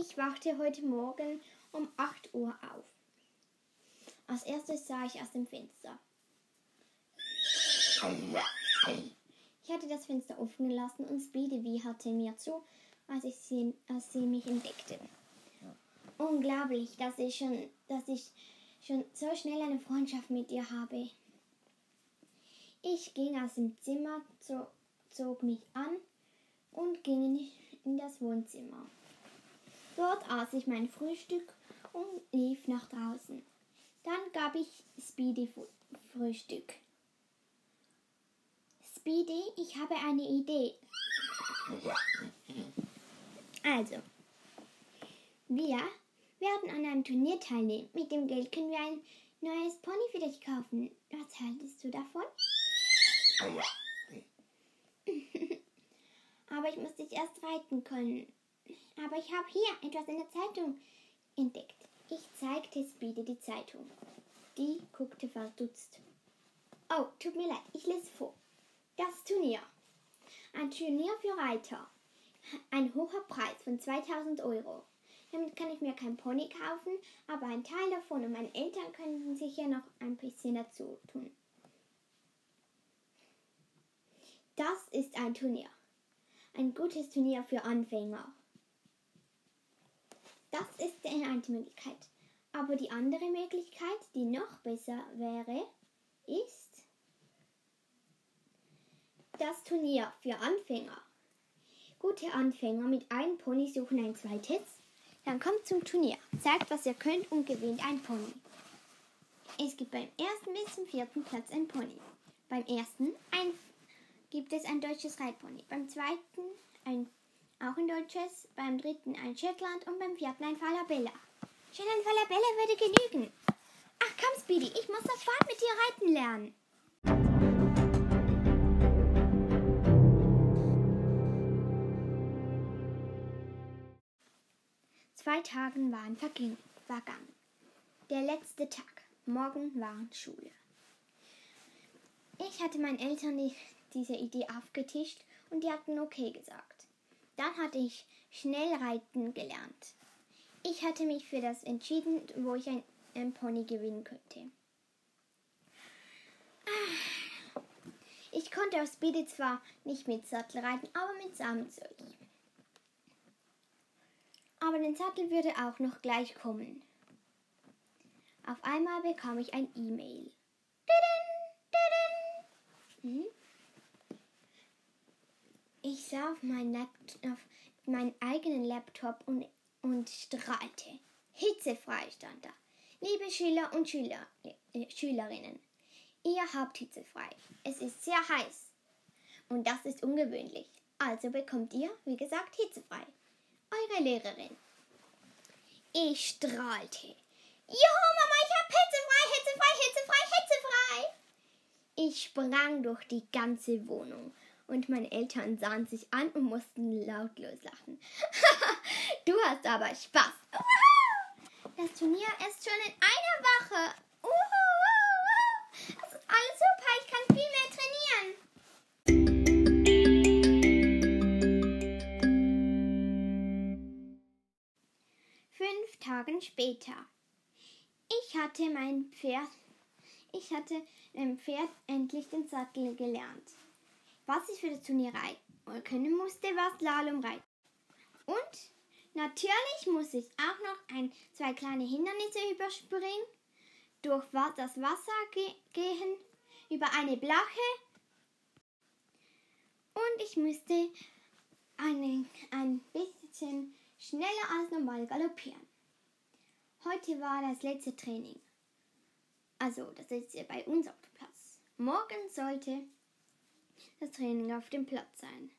Ich wachte heute Morgen um 8 Uhr auf. Als erstes sah ich aus dem Fenster. Ich hatte das Fenster offen gelassen und Speedy wieherte mir zu, als, ich sie, als sie mich entdeckte. Unglaublich, dass ich, schon, dass ich schon so schnell eine Freundschaft mit ihr habe. Ich ging aus dem Zimmer, zog mich an und ging in das Wohnzimmer. Dort aß ich mein Frühstück und lief nach draußen. Dann gab ich Speedy Frühstück. Speedy, ich habe eine Idee. Also, wir werden an einem Turnier teilnehmen. Mit dem Geld können wir ein neues Pony für dich kaufen. Was haltest du davon? Aber ich muss dich erst reiten können. Aber ich habe hier etwas in der Zeitung entdeckt. Ich zeigte Speedy die Zeitung. Die guckte verdutzt. Oh, tut mir leid, ich lese vor. Das Turnier. Ein Turnier für Reiter. Ein hoher Preis von 2000 Euro. Damit kann ich mir kein Pony kaufen, aber ein Teil davon und meine Eltern könnten sicher noch ein bisschen dazu tun. Das ist ein Turnier. Ein gutes Turnier für Anfänger. Das ist die eine Möglichkeit. Aber die andere Möglichkeit, die noch besser wäre, ist das Turnier für Anfänger. Gute Anfänger mit einem Pony suchen ein zweites. Dann kommt zum Turnier, zeigt, was ihr könnt und gewinnt ein Pony. Es gibt beim ersten bis zum vierten Platz ein Pony. Beim ersten ein gibt es ein deutsches Reitpony, beim zweiten ein auch ein deutsches, beim dritten ein Shetland und beim vierten ein Falabella. Ein Falabella würde genügen. Ach komm, Speedy, ich muss sofort mit dir reiten lernen. Zwei Tage waren vergangen. Der letzte Tag. Morgen war Schule. Ich hatte meinen Eltern die diese Idee aufgetischt und die hatten okay gesagt. Dann hatte ich schnell reiten gelernt. Ich hatte mich für das entschieden, wo ich ein, ein Pony gewinnen könnte. Ich konnte auf Speedy zwar nicht mit Sattel reiten, aber mit Samenzeug. Aber den Sattel würde auch noch gleich kommen. Auf einmal bekam ich ein E-Mail. Mhm. Ich sah auf, mein auf meinen eigenen Laptop und, und strahlte. Hitzefrei stand da. Liebe Schüler und Schüler, äh, Schülerinnen, ihr habt hitzefrei. Es ist sehr heiß. Und das ist ungewöhnlich. Also bekommt ihr, wie gesagt, hitzefrei. Eure Lehrerin. Ich strahlte. Juhu, Mama, ich hab hitzefrei, hitzefrei, hitzefrei, hitzefrei. Ich sprang durch die ganze Wohnung und meine Eltern sahen sich an und mussten lautlos lachen. du hast aber Spaß. Das Turnier ist schon in einer Woche. Das ist alles super. Ich kann viel mehr trainieren. Fünf Tage später. Ich hatte mein Pferd, ich hatte dem Pferd endlich den Sattel gelernt. Was ich für das Turnier reiten können musste, war Slalom reiten. Und natürlich muss ich auch noch ein, zwei kleine Hindernisse überspringen, durch das Wasser ge gehen, über eine Blache und ich musste eine, ein bisschen schneller als normal galoppieren. Heute war das letzte Training. Also das letzte bei uns auf dem Platz. Morgen sollte das Training auf dem Platz sein.